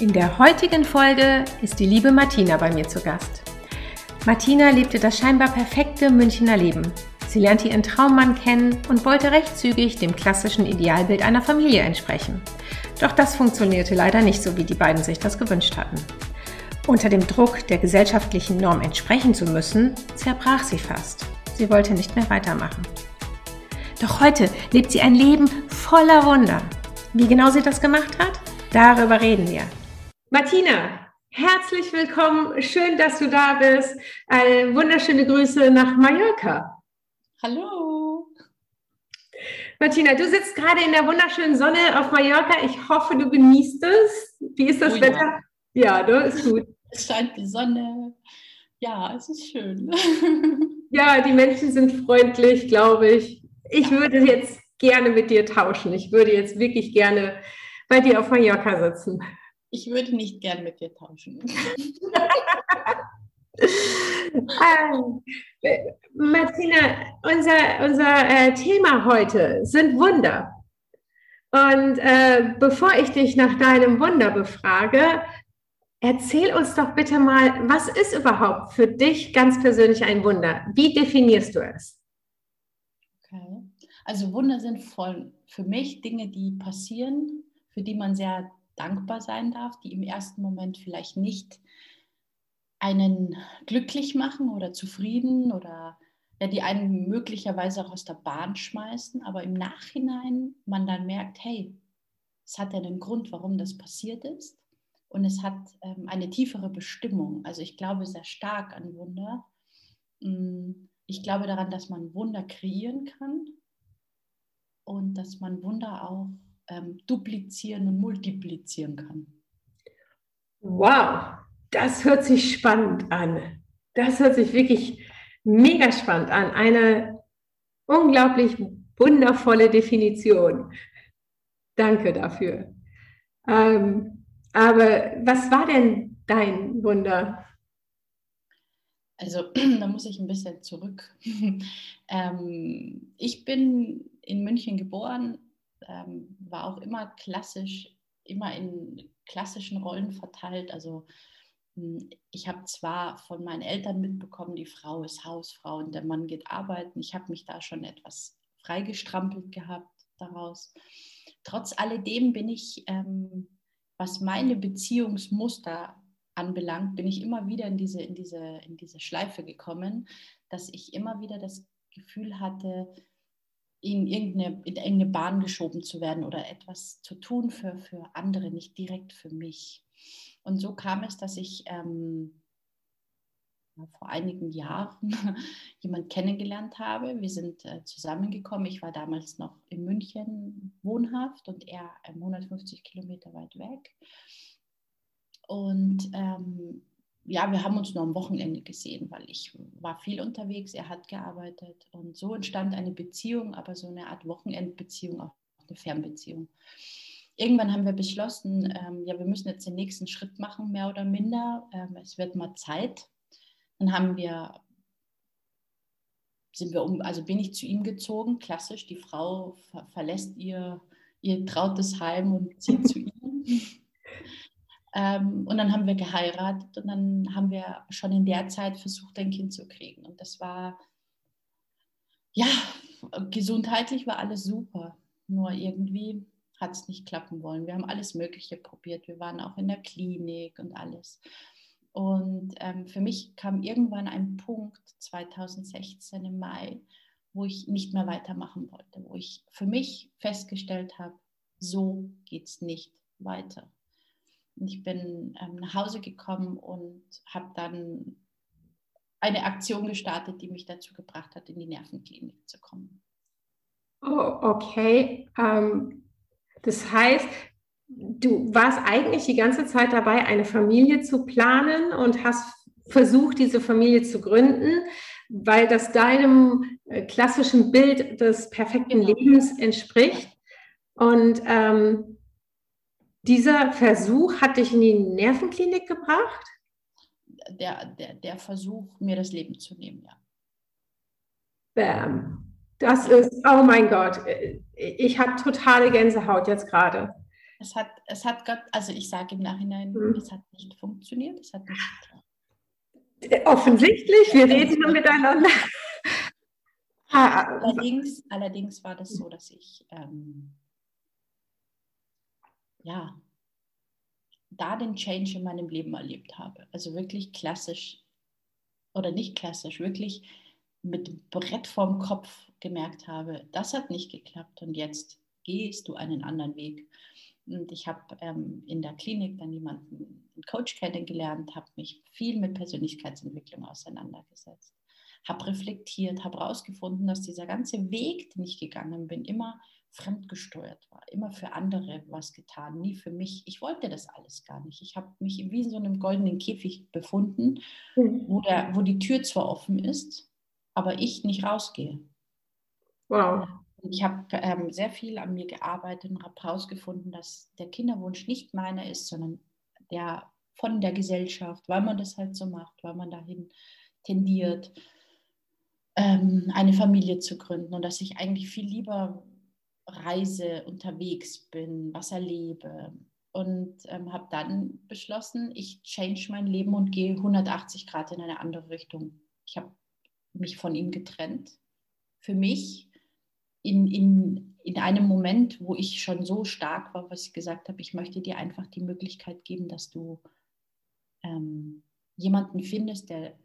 In der heutigen Folge ist die liebe Martina bei mir zu Gast. Martina lebte das scheinbar perfekte Münchner Leben. Sie lernte ihren Traummann kennen und wollte recht zügig dem klassischen Idealbild einer Familie entsprechen. Doch das funktionierte leider nicht so, wie die beiden sich das gewünscht hatten. Unter dem Druck, der gesellschaftlichen Norm entsprechen zu müssen, zerbrach sie fast. Sie wollte nicht mehr weitermachen. Doch heute lebt sie ein Leben voller Wunder. Wie genau sie das gemacht hat? Darüber reden wir. Martina, herzlich willkommen. Schön, dass du da bist. Eine wunderschöne Grüße nach Mallorca. Hallo. Martina, du sitzt gerade in der wunderschönen Sonne auf Mallorca. Ich hoffe, du genießt es. Wie ist das oh, Wetter? Ja, ja ist gut. Es scheint die Sonne. Ja, es ist schön. Ja, die Menschen sind freundlich, glaube ich. Ich würde jetzt gerne mit dir tauschen. Ich würde jetzt wirklich gerne bei dir auf Mallorca sitzen. Ich würde nicht gern mit dir tauschen. ähm, Martina, unser, unser äh, Thema heute sind Wunder. Und äh, bevor ich dich nach deinem Wunder befrage, erzähl uns doch bitte mal, was ist überhaupt für dich ganz persönlich ein Wunder? Wie definierst du es? Okay. Also Wunder sind voll für mich Dinge, die passieren, für die man sehr dankbar sein darf, die im ersten Moment vielleicht nicht einen glücklich machen oder zufrieden oder ja, die einen möglicherweise auch aus der Bahn schmeißen, aber im Nachhinein man dann merkt, hey, es hat ja einen Grund, warum das passiert ist und es hat ähm, eine tiefere Bestimmung. Also ich glaube sehr stark an Wunder. Mm, ich glaube daran, dass man Wunder kreieren kann und dass man Wunder auch ähm, duplizieren und multiplizieren kann. Wow, das hört sich spannend an. Das hört sich wirklich mega spannend an. Eine unglaublich wundervolle Definition. Danke dafür. Ähm, aber was war denn dein Wunder? Also da muss ich ein bisschen zurück. ähm, ich bin in München geboren, ähm, war auch immer klassisch, immer in klassischen Rollen verteilt. Also hm, ich habe zwar von meinen Eltern mitbekommen, die Frau ist Hausfrau und der Mann geht arbeiten. Ich habe mich da schon etwas freigestrampelt gehabt daraus. Trotz alledem bin ich, ähm, was meine Beziehungsmuster anbelangt, bin ich immer wieder in diese, in, diese, in diese Schleife gekommen, dass ich immer wieder das Gefühl hatte, in irgendeine, in irgendeine Bahn geschoben zu werden oder etwas zu tun für, für andere, nicht direkt für mich. Und so kam es, dass ich ähm, vor einigen Jahren jemanden kennengelernt habe. Wir sind äh, zusammengekommen. Ich war damals noch in München wohnhaft und er 150 Kilometer weit weg. Und ähm, ja, wir haben uns nur am Wochenende gesehen, weil ich war viel unterwegs, er hat gearbeitet und so entstand eine Beziehung, aber so eine Art Wochenendbeziehung, auch eine Fernbeziehung irgendwann haben wir beschlossen, ähm, ja, wir müssen jetzt den nächsten Schritt machen, mehr oder minder. Ähm, es wird mal Zeit. Dann haben wir, sind wir um, also bin ich zu ihm gezogen, klassisch. Die Frau ver verlässt ihr, ihr trautes Heim und zieht zu ihm. Ähm, und dann haben wir geheiratet und dann haben wir schon in der Zeit versucht, ein Kind zu kriegen. Und das war, ja, gesundheitlich war alles super. Nur irgendwie hat es nicht klappen wollen. Wir haben alles Mögliche probiert. Wir waren auch in der Klinik und alles. Und ähm, für mich kam irgendwann ein Punkt 2016 im Mai, wo ich nicht mehr weitermachen wollte, wo ich für mich festgestellt habe, so geht es nicht weiter. Und ich bin ähm, nach Hause gekommen und habe dann eine Aktion gestartet, die mich dazu gebracht hat, in die Nervenklinik zu kommen. Oh, okay. Ähm, Das heißt, du warst eigentlich die ganze Zeit dabei, eine Familie zu planen und hast versucht, diese Familie zu gründen, weil das deinem äh, klassischen Bild des perfekten genau. Lebens entspricht. Und ähm, dieser Versuch hat dich in die Nervenklinik gebracht? Der, der, der Versuch, mir das Leben zu nehmen, ja. Bam. Das ist, oh mein Gott, ich habe totale Gänsehaut jetzt gerade. Es hat, es hat Gott, also ich sage im Nachhinein, hm. es hat nicht funktioniert, es hat nicht geklappt. Offensichtlich, wir reden nur miteinander. allerdings, allerdings war das so, dass ich ähm, ja, da den Change in meinem Leben erlebt habe. Also wirklich klassisch oder nicht klassisch, wirklich mit Brett vorm Kopf gemerkt habe, das hat nicht geklappt und jetzt gehst du einen anderen Weg. Und ich habe ähm, in der Klinik dann jemanden, einen Coach kennengelernt, habe mich viel mit Persönlichkeitsentwicklung auseinandergesetzt, habe reflektiert, habe herausgefunden, dass dieser ganze Weg, den ich gegangen bin, immer fremdgesteuert war, immer für andere was getan, nie für mich. Ich wollte das alles gar nicht. Ich habe mich wie in so einem goldenen Käfig befunden, mhm. wo, der, wo die Tür zwar offen ist, aber ich nicht rausgehe. Wow. Ich habe ähm, sehr viel an mir gearbeitet und habe herausgefunden, dass der Kinderwunsch nicht meiner ist, sondern der von der Gesellschaft, weil man das halt so macht, weil man dahin tendiert, ähm, eine Familie zu gründen und dass ich eigentlich viel lieber reise, unterwegs bin, was erlebe. Und ähm, habe dann beschlossen, ich change mein Leben und gehe 180 Grad in eine andere Richtung. Ich habe mich von ihm getrennt. Für mich in, in, in einem Moment, wo ich schon so stark war, was ich gesagt habe, ich möchte dir einfach die Möglichkeit geben, dass du ähm, jemanden findest, der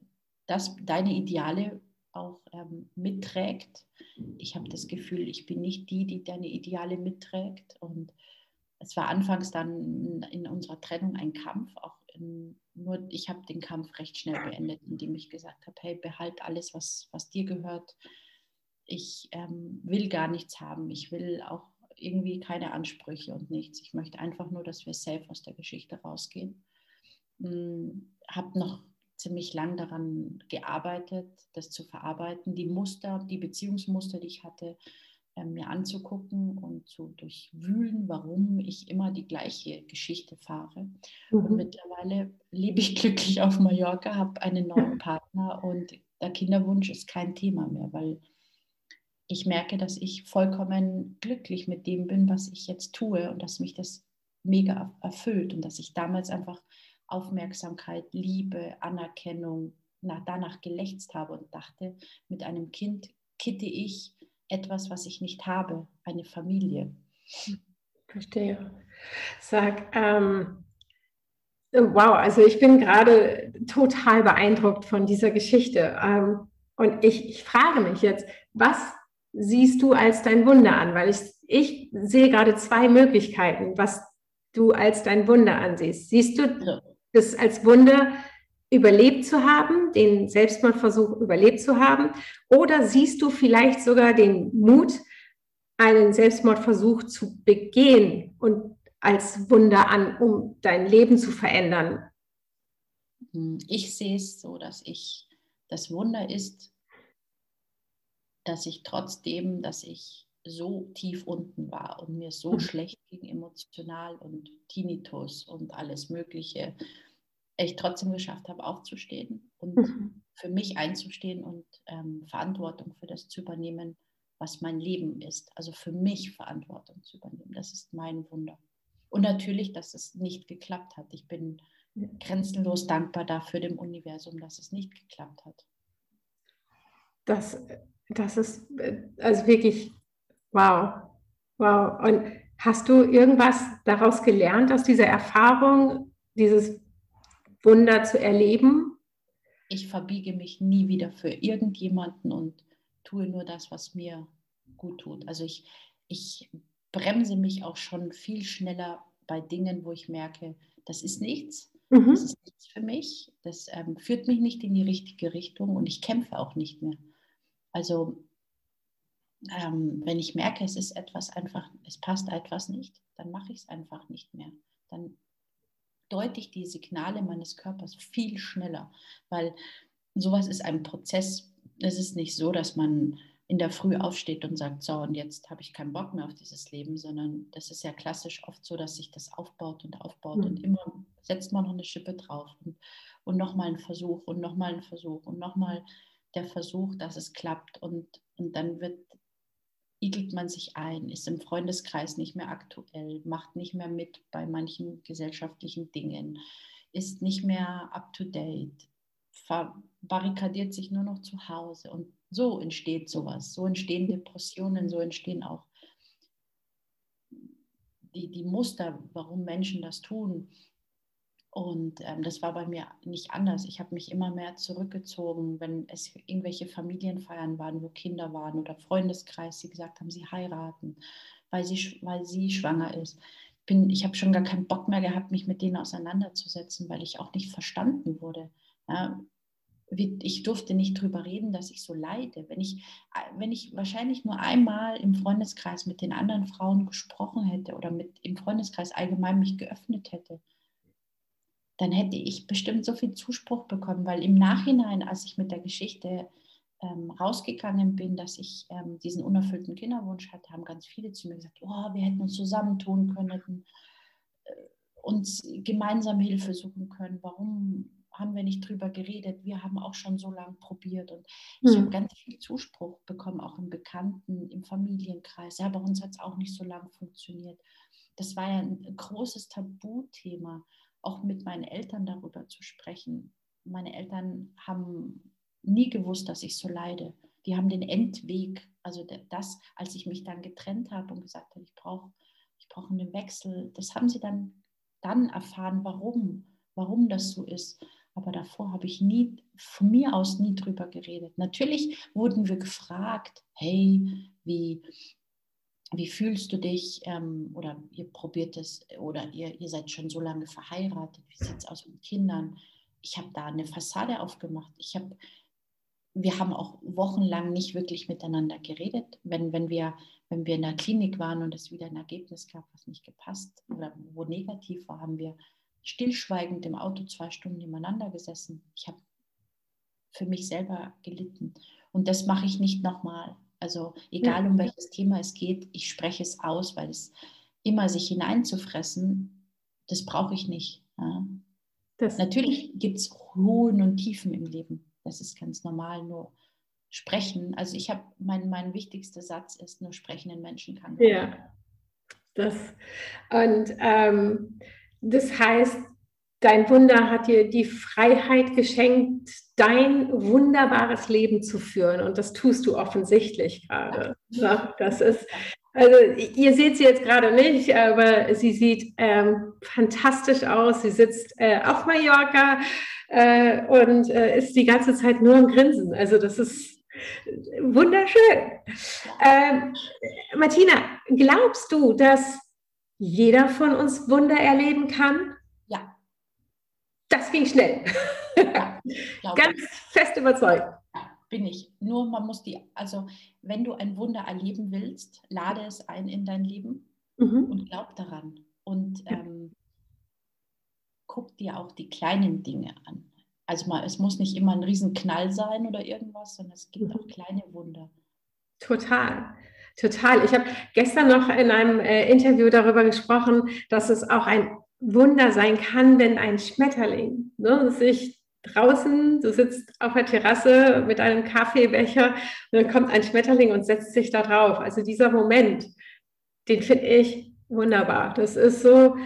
das, deine Ideale auch ähm, mitträgt. Ich habe das Gefühl, ich bin nicht die, die deine Ideale mitträgt. Und es war anfangs dann in unserer Trennung ein Kampf. Auch in, nur ich habe den Kampf recht schnell beendet, indem ich gesagt habe, hey, behalt alles, was, was dir gehört ich ähm, will gar nichts haben. Ich will auch irgendwie keine Ansprüche und nichts. Ich möchte einfach nur, dass wir safe aus der Geschichte rausgehen. Hm, habe noch ziemlich lang daran gearbeitet, das zu verarbeiten, die Muster, die Beziehungsmuster, die ich hatte, äh, mir anzugucken und zu durchwühlen, warum ich immer die gleiche Geschichte fahre. Mhm. Und mittlerweile lebe ich glücklich auf Mallorca, habe einen neuen Partner und der Kinderwunsch ist kein Thema mehr, weil ich merke, dass ich vollkommen glücklich mit dem bin, was ich jetzt tue und dass mich das mega erfüllt und dass ich damals einfach Aufmerksamkeit, Liebe, Anerkennung nach, danach gelächzt habe und dachte, mit einem Kind kitte ich etwas, was ich nicht habe, eine Familie. Verstehe. Sag, ähm, wow, also ich bin gerade total beeindruckt von dieser Geschichte. Ähm, und ich, ich frage mich jetzt, was siehst du als dein Wunder an? Weil ich, ich sehe gerade zwei Möglichkeiten, was du als dein Wunder ansiehst. Siehst du das als Wunder, überlebt zu haben, den Selbstmordversuch überlebt zu haben? Oder siehst du vielleicht sogar den Mut, einen Selbstmordversuch zu begehen und als Wunder an, um dein Leben zu verändern? Ich sehe es so, dass ich das Wunder ist, dass ich trotzdem, dass ich so tief unten war und mir so mhm. schlecht ging emotional und Tinnitus und alles Mögliche, ich trotzdem geschafft habe, aufzustehen und mhm. für mich einzustehen und ähm, Verantwortung für das zu übernehmen, was mein Leben ist. Also für mich Verantwortung zu übernehmen. Das ist mein Wunder. Und natürlich, dass es nicht geklappt hat. Ich bin grenzenlos dankbar dafür dem Universum, dass es nicht geklappt hat. Das das ist also wirklich wow. Wow. Und hast du irgendwas daraus gelernt, aus dieser Erfahrung, dieses Wunder zu erleben? Ich verbiege mich nie wieder für irgendjemanden und tue nur das, was mir gut tut. Also ich, ich bremse mich auch schon viel schneller bei Dingen, wo ich merke, das ist nichts, mhm. das ist nichts für mich, das ähm, führt mich nicht in die richtige Richtung und ich kämpfe auch nicht mehr. Also ähm, wenn ich merke, es ist etwas einfach, es passt etwas nicht, dann mache ich es einfach nicht mehr. Dann deute ich die Signale meines Körpers viel schneller, weil sowas ist ein Prozess. Es ist nicht so, dass man in der Früh aufsteht und sagt, so, und jetzt habe ich keinen Bock mehr auf dieses Leben, sondern das ist ja klassisch oft so, dass sich das aufbaut und aufbaut mhm. und immer setzt man noch eine Schippe drauf und, und nochmal ein Versuch und nochmal ein Versuch und nochmal der Versuch, dass es klappt und, und dann wird, igelt man sich ein, ist im Freundeskreis nicht mehr aktuell, macht nicht mehr mit bei manchen gesellschaftlichen Dingen, ist nicht mehr up-to-date, barrikadiert sich nur noch zu Hause und so entsteht sowas, so entstehen Depressionen, so entstehen auch die, die Muster, warum Menschen das tun. Und ähm, das war bei mir nicht anders. Ich habe mich immer mehr zurückgezogen, wenn es irgendwelche Familienfeiern waren, wo Kinder waren oder Freundeskreis, die gesagt haben, sie heiraten, weil sie, weil sie schwanger ist. Bin, ich habe schon gar keinen Bock mehr gehabt, mich mit denen auseinanderzusetzen, weil ich auch nicht verstanden wurde. Ja, ich durfte nicht drüber reden, dass ich so leide. Wenn ich, wenn ich wahrscheinlich nur einmal im Freundeskreis mit den anderen Frauen gesprochen hätte oder mit im Freundeskreis allgemein mich geöffnet hätte, dann hätte ich bestimmt so viel Zuspruch bekommen, weil im Nachhinein, als ich mit der Geschichte ähm, rausgegangen bin, dass ich ähm, diesen unerfüllten Kinderwunsch hatte, haben ganz viele zu mir gesagt, oh, wir hätten uns zusammentun können, hätten äh, uns gemeinsam Hilfe suchen können. Warum haben wir nicht drüber geredet? Wir haben auch schon so lange probiert und ich mhm. habe ganz viel Zuspruch bekommen, auch im Bekannten, im Familienkreis. Ja, bei uns hat es auch nicht so lange funktioniert. Das war ja ein großes Tabuthema auch mit meinen Eltern darüber zu sprechen. Meine Eltern haben nie gewusst, dass ich so leide. Die haben den Endweg, also das, als ich mich dann getrennt habe und gesagt habe, ich brauche ich brauch einen Wechsel, das haben sie dann, dann erfahren, warum, warum das so ist. Aber davor habe ich nie, von mir aus nie drüber geredet. Natürlich wurden wir gefragt, hey, wie, wie fühlst du dich? Ähm, oder ihr probiert es, oder ihr, ihr seid schon so lange verheiratet, wie sieht es aus mit Kindern? Ich habe da eine Fassade aufgemacht. Ich habe, wir haben auch wochenlang nicht wirklich miteinander geredet. Wenn, wenn, wir, wenn wir in der Klinik waren und es wieder ein Ergebnis gab, was nicht gepasst oder wo negativ war, haben wir stillschweigend im Auto zwei Stunden nebeneinander gesessen. Ich habe für mich selber gelitten. Und das mache ich nicht nochmal. Also egal um welches Thema es geht, ich spreche es aus, weil es immer sich hineinzufressen, das brauche ich nicht. Ja. Natürlich gibt es Höhen und Tiefen im Leben. Das ist ganz normal, nur sprechen. Also ich habe, mein, mein wichtigster Satz ist, nur sprechenden Menschen kann. Ja, das. Und ähm, das heißt, dein Wunder hat dir die Freiheit geschenkt, dein wunderbares Leben zu führen. Und das tust du offensichtlich gerade. Ja, das ist, also ihr seht sie jetzt gerade nicht, aber sie sieht ähm, fantastisch aus. Sie sitzt äh, auf Mallorca äh, und äh, ist die ganze Zeit nur am Grinsen. Also das ist wunderschön. Ähm, Martina, glaubst du, dass jeder von uns Wunder erleben kann? Das ging schnell. Ja, Ganz ich. fest überzeugt. Ja, bin ich. Nur man muss die, also wenn du ein Wunder erleben willst, lade es ein in dein Leben mhm. und glaub daran. Und ähm, guck dir auch die kleinen Dinge an. Also mal, es muss nicht immer ein Riesenknall sein oder irgendwas, sondern es gibt mhm. auch kleine Wunder. Total. Total. Ich habe gestern noch in einem äh, Interview darüber gesprochen, dass es auch ein Wunder sein kann, wenn ein Schmetterling ne, sich draußen, du sitzt auf der Terrasse mit einem Kaffeebecher und dann kommt ein Schmetterling und setzt sich da drauf. Also dieser Moment, den finde ich wunderbar. Das ist so,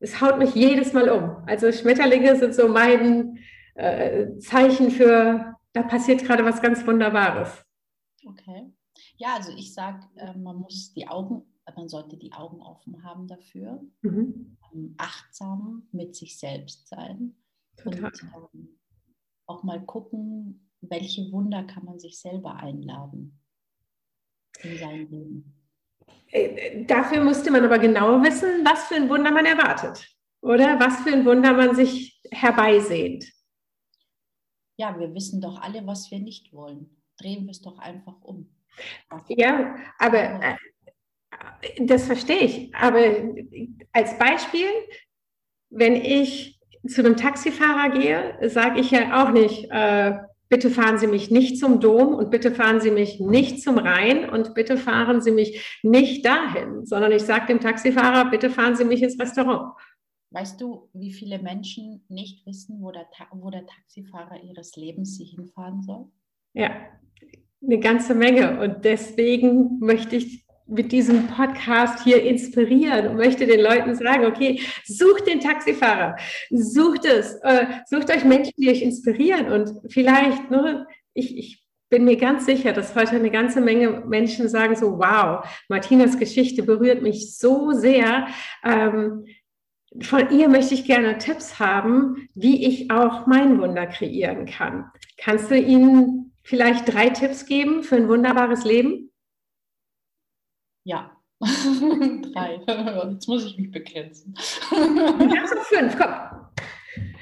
es haut mich jedes Mal um. Also Schmetterlinge sind so mein äh, Zeichen für, da passiert gerade was ganz Wunderbares. Okay. Ja, also ich sage, äh, man muss die Augen man sollte die Augen offen haben dafür, mhm. Achtsam mit sich selbst sein Total. und ähm, auch mal gucken, welche Wunder kann man sich selber einladen in sein Leben. Äh, dafür müsste man aber genau wissen, was für ein Wunder man erwartet oder was für ein Wunder man sich herbeisehnt. Ja, wir wissen doch alle, was wir nicht wollen. Drehen wir es doch einfach um. Ja, aber äh, das verstehe ich. Aber als Beispiel, wenn ich zu einem Taxifahrer gehe, sage ich ja auch nicht, äh, bitte fahren Sie mich nicht zum Dom und bitte fahren Sie mich nicht zum Rhein und bitte fahren Sie mich nicht dahin, sondern ich sage dem Taxifahrer, bitte fahren Sie mich ins Restaurant. Weißt du, wie viele Menschen nicht wissen, wo der, wo der Taxifahrer ihres Lebens sie hinfahren soll? Ja, eine ganze Menge. Und deswegen möchte ich mit diesem Podcast hier inspirieren und möchte den Leuten sagen, okay, sucht den Taxifahrer, sucht es, äh, sucht euch Menschen, die euch inspirieren und vielleicht, ne, ich, ich bin mir ganz sicher, dass heute eine ganze Menge Menschen sagen so, wow, Martinas Geschichte berührt mich so sehr. Ähm, von ihr möchte ich gerne Tipps haben, wie ich auch mein Wunder kreieren kann. Kannst du ihnen vielleicht drei Tipps geben für ein wunderbares Leben? Ja, drei. Jetzt muss ich mich begrenzen. Du fünf, komm.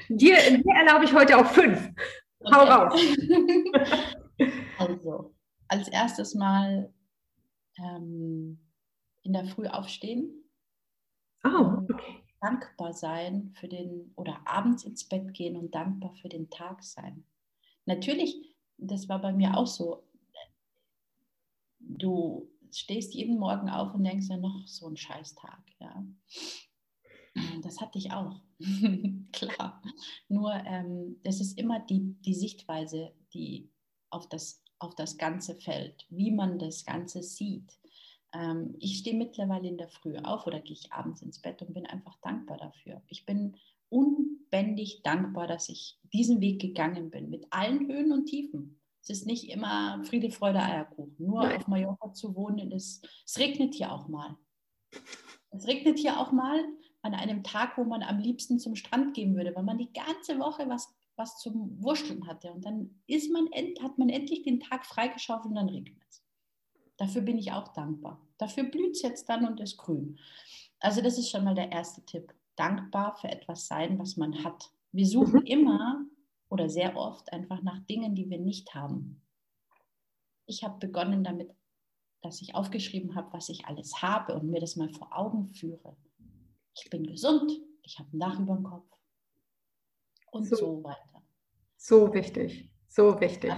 Dir, dir erlaube ich heute auch fünf. Okay. Hau raus. Also, als erstes mal ähm, in der Früh aufstehen. Oh, okay. Dankbar sein für den, oder abends ins Bett gehen und dankbar für den Tag sein. Natürlich, das war bei mir auch so. Du stehst jeden Morgen auf und denkst ja noch so ein Scheißtag. Ja. Das hatte ich auch, klar. Nur ähm, es ist immer die, die Sichtweise, die auf das, auf das Ganze fällt, wie man das Ganze sieht. Ähm, ich stehe mittlerweile in der Früh auf oder gehe ich abends ins Bett und bin einfach dankbar dafür. Ich bin unbändig dankbar, dass ich diesen Weg gegangen bin, mit allen Höhen und Tiefen. Es ist nicht immer Friede, Freude, Eierkuchen. Nur Nein. auf Mallorca zu wohnen, ist, es regnet hier auch mal. Es regnet hier auch mal an einem Tag, wo man am liebsten zum Strand gehen würde, weil man die ganze Woche was, was zum Wurschteln hatte. Und dann ist man, hat man endlich den Tag freigeschaufelt und dann regnet es. Dafür bin ich auch dankbar. Dafür blüht es jetzt dann und ist grün. Also das ist schon mal der erste Tipp. Dankbar für etwas sein, was man hat. Wir suchen mhm. immer oder sehr oft einfach nach Dingen, die wir nicht haben. Ich habe begonnen damit, dass ich aufgeschrieben habe, was ich alles habe und mir das mal vor Augen führe. Ich bin gesund, ich habe ein Dach über dem Kopf und so, so weiter. So wichtig, so wichtig.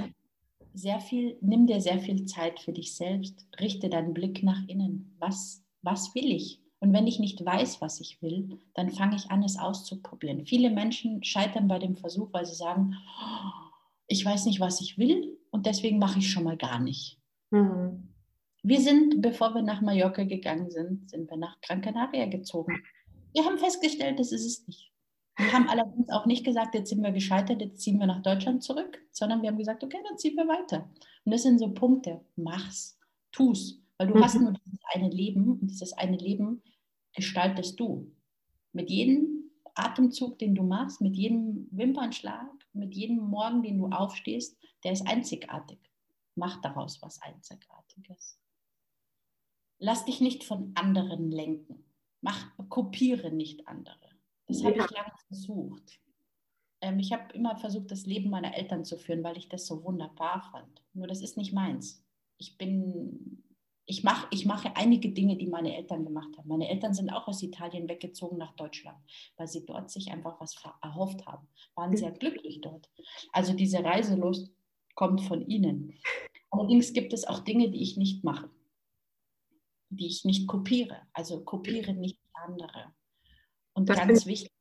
Sehr viel, nimm dir sehr viel Zeit für dich selbst, richte deinen Blick nach innen. Was, was will ich? Und wenn ich nicht weiß, was ich will, dann fange ich an, es auszuprobieren. Viele Menschen scheitern bei dem Versuch, weil sie sagen, ich weiß nicht, was ich will und deswegen mache ich schon mal gar nicht. Mhm. Wir sind, bevor wir nach Mallorca gegangen sind, sind wir nach Gran Canaria gezogen. Wir haben festgestellt, das ist es nicht. Wir haben allerdings auch nicht gesagt, jetzt sind wir gescheitert, jetzt ziehen wir nach Deutschland zurück, sondern wir haben gesagt, okay, dann ziehen wir weiter. Und das sind so Punkte. Mach's, tu's. Weil du mhm. hast nur dieses eine Leben und dieses eine Leben gestaltest du. Mit jedem Atemzug, den du machst, mit jedem Wimpernschlag, mit jedem Morgen, den du aufstehst, der ist einzigartig. Mach daraus was Einzigartiges. Lass dich nicht von anderen lenken. Mach, kopiere nicht andere. Das ja. habe ich lange versucht. Ähm, ich habe immer versucht, das Leben meiner Eltern zu führen, weil ich das so wunderbar fand. Nur das ist nicht meins. Ich bin ich, mach, ich mache einige Dinge, die meine Eltern gemacht haben. Meine Eltern sind auch aus Italien weggezogen nach Deutschland, weil sie dort sich einfach was erhofft haben, waren sehr glücklich dort. Also diese Reiselust kommt von ihnen. Allerdings gibt es auch Dinge, die ich nicht mache, die ich nicht kopiere. Also kopiere nicht andere. Und das ganz wichtig,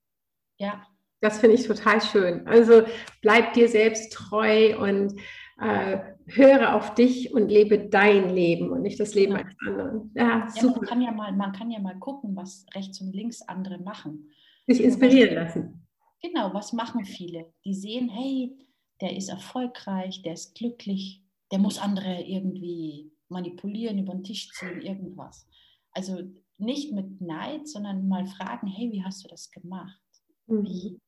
ja. Das finde ich total schön. Also bleib dir selbst treu und äh, höre auf dich und lebe dein Leben und nicht das Leben ja. eines anderen. Ja, ja, man, kann ja mal, man kann ja mal gucken, was rechts und links andere machen. Sich inspirieren lassen. Genau, was machen viele? Die sehen, hey, der ist erfolgreich, der ist glücklich, der muss andere irgendwie manipulieren, über den Tisch ziehen, irgendwas. Also nicht mit Neid, sondern mal fragen, hey, wie hast du das gemacht? Mhm. Wie,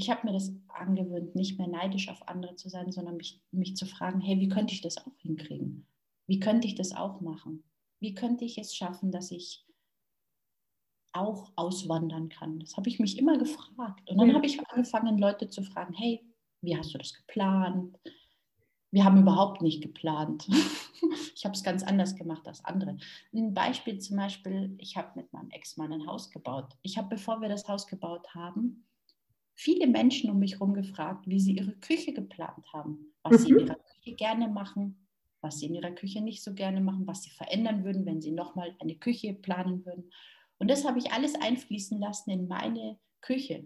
ich habe mir das angewöhnt, nicht mehr neidisch auf andere zu sein, sondern mich, mich zu fragen, hey, wie könnte ich das auch hinkriegen? Wie könnte ich das auch machen? Wie könnte ich es schaffen, dass ich auch auswandern kann? Das habe ich mich immer gefragt. Und dann ja. habe ich angefangen, Leute zu fragen, hey, wie hast du das geplant? wir haben überhaupt nicht geplant. ich habe es ganz anders gemacht als andere. Ein Beispiel zum Beispiel, ich habe mit meinem Ex-Mann ein Haus gebaut. Ich habe, bevor wir das Haus gebaut haben, viele Menschen um mich herum gefragt, wie sie ihre Küche geplant haben, was mhm. sie in mhm. ihrer Küche gerne machen, was sie in ihrer Küche nicht so gerne machen, was sie verändern würden, wenn sie nochmal eine Küche planen würden. Und das habe ich alles einfließen lassen in meine Küche.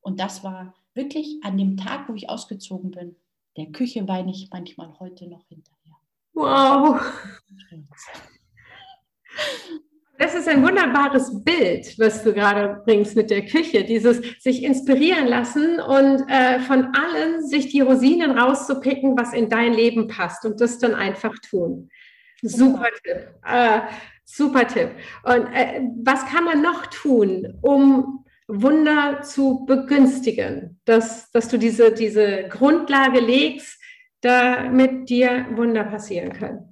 Und das war wirklich an dem Tag, wo ich ausgezogen bin. Der Küche weine ich manchmal heute noch hinterher. Wow. Das ist ein wunderbares Bild, was du gerade bringst mit der Küche. Dieses sich inspirieren lassen und äh, von allen sich die Rosinen rauszupicken, was in dein Leben passt und das dann einfach tun. Super Tipp. Äh, super Tipp. Und äh, was kann man noch tun, um Wunder zu begünstigen? Dass, dass du diese, diese Grundlage legst, damit dir Wunder passieren können.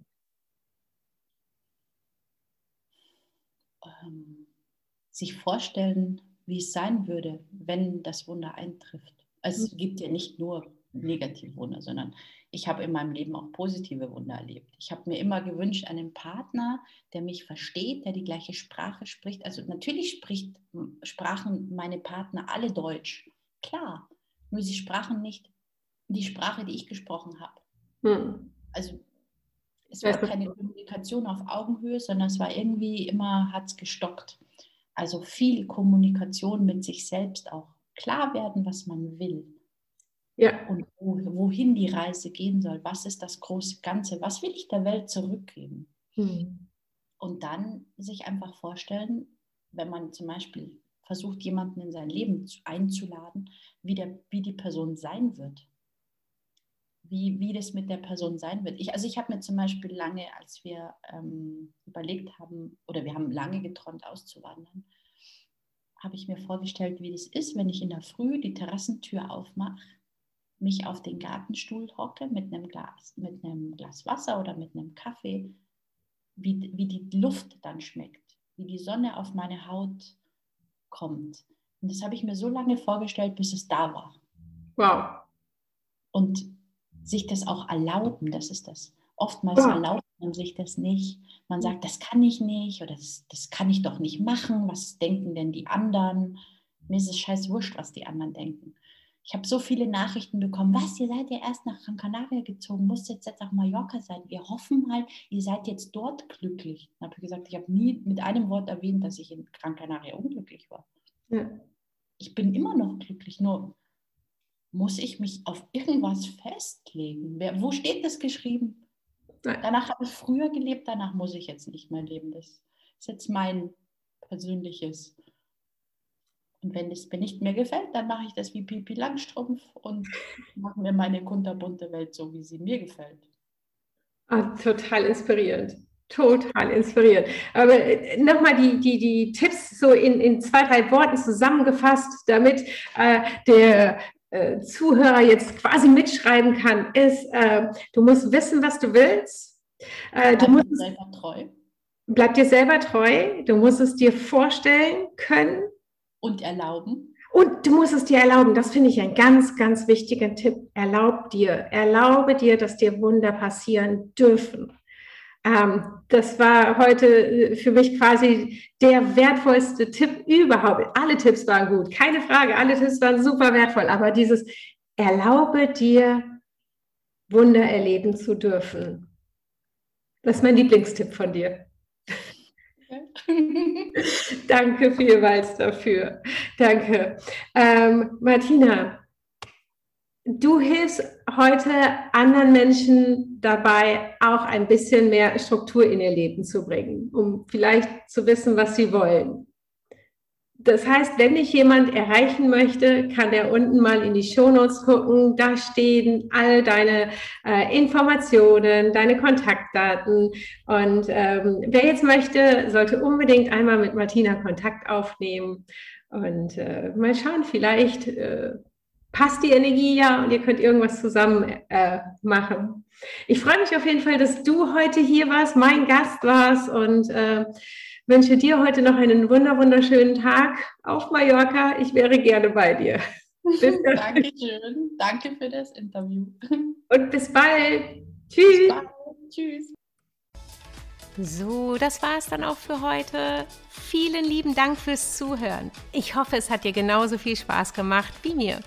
Sich vorstellen, wie es sein würde, wenn das Wunder eintrifft. Also es mhm. gibt ja nicht nur negative Wunder, sondern ich habe in meinem Leben auch positive Wunder erlebt. Ich habe mir immer gewünscht, einen Partner, der mich versteht, der die gleiche Sprache spricht. Also natürlich spricht, sprachen meine Partner alle Deutsch, klar. Nur sie sprachen nicht die Sprache, die ich gesprochen habe. Hm. Also es war keine Kommunikation auf Augenhöhe, sondern es war irgendwie immer, hat es gestockt. Also viel Kommunikation mit sich selbst auch. Klar werden, was man will. Ja. Und wohin die Reise gehen soll. Was ist das große Ganze? Was will ich der Welt zurückgeben? Mhm. Und dann sich einfach vorstellen, wenn man zum Beispiel versucht, jemanden in sein Leben einzuladen, wie, der, wie die Person sein wird wie, wie das mit der Person sein wird. Ich, also ich habe mir zum Beispiel lange, als wir ähm, überlegt haben, oder wir haben lange geträumt auszuwandern, habe ich mir vorgestellt, wie das ist, wenn ich in der Früh die Terrassentür aufmache, mich auf den Gartenstuhl hocke mit einem Glas, mit einem Glas Wasser oder mit einem Kaffee, wie, wie die Luft dann schmeckt, wie die Sonne auf meine Haut kommt. Und das habe ich mir so lange vorgestellt, bis es da war. Wow. Und sich das auch erlauben, das ist das. Oftmals ja. erlaubt man sich das nicht. Man sagt, das kann ich nicht oder das, das kann ich doch nicht machen. Was denken denn die anderen? Mir ist es scheiß wurscht, was die anderen denken. Ich habe so viele Nachrichten bekommen. Was, ihr seid ja erst nach Gran Canaria gezogen, muss jetzt, jetzt auf Mallorca sein. Wir hoffen halt, ihr seid jetzt dort glücklich. Dann habe ich gesagt, ich habe nie mit einem Wort erwähnt, dass ich in Gran Canaria unglücklich war. Ja. Ich bin immer noch glücklich, nur muss ich mich auf irgendwas festlegen? Wer, wo steht das geschrieben? Nein. Danach habe ich früher gelebt, danach muss ich jetzt nicht mehr leben. Das ist jetzt mein persönliches. Und wenn es mir nicht mehr gefällt, dann mache ich das wie Pipi Langstrumpf und mache mir meine kunterbunte Welt so, wie sie mir gefällt. Ah, total inspirierend. Total inspirierend. Aber äh, nochmal die, die, die Tipps so in, in zwei, drei Worten zusammengefasst, damit äh, der äh, Zuhörer jetzt quasi mitschreiben kann, ist, äh, du musst wissen, was du willst. Äh, du musst selber treu. Bleib dir selber treu. Du musst es dir vorstellen können. Und erlauben. Und du musst es dir erlauben. Das finde ich einen ganz, ganz wichtigen Tipp. Erlaub dir, erlaube dir, dass dir Wunder passieren dürfen. Ähm, das war heute äh, für mich quasi der wertvollste Tipp überhaupt. Alle Tipps waren gut, keine Frage, alle Tipps waren super wertvoll, aber dieses Erlaube dir, Wunder erleben zu dürfen. Das ist mein Lieblingstipp von dir. Danke vielmals dafür. Danke. Ähm, Martina, Du hilfst heute anderen Menschen dabei, auch ein bisschen mehr Struktur in ihr Leben zu bringen, um vielleicht zu wissen, was sie wollen. Das heißt, wenn dich jemand erreichen möchte, kann der unten mal in die Shownotes gucken. Da stehen all deine äh, Informationen, deine Kontaktdaten. Und ähm, wer jetzt möchte, sollte unbedingt einmal mit Martina Kontakt aufnehmen und äh, mal schauen, vielleicht äh, passt die Energie ja und ihr könnt irgendwas zusammen äh, machen. Ich freue mich auf jeden Fall, dass du heute hier warst, mein Gast warst und äh, wünsche dir heute noch einen wunder wunderschönen Tag auf Mallorca. Ich wäre gerne bei dir. Dankeschön. Danke für das Interview. Und bis bald. Tschüss. Bis bald. Tschüss. So, das war es dann auch für heute. Vielen lieben Dank fürs Zuhören. Ich hoffe, es hat dir genauso viel Spaß gemacht wie mir.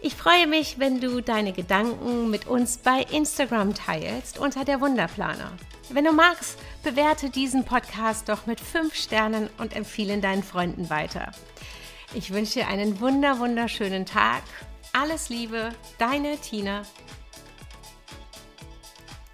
Ich freue mich, wenn du deine Gedanken mit uns bei Instagram teilst unter der Wunderplaner. Wenn du magst, bewerte diesen Podcast doch mit 5 Sternen und empfehle deinen Freunden weiter. Ich wünsche dir einen wunder wunderschönen Tag. Alles Liebe, deine Tina.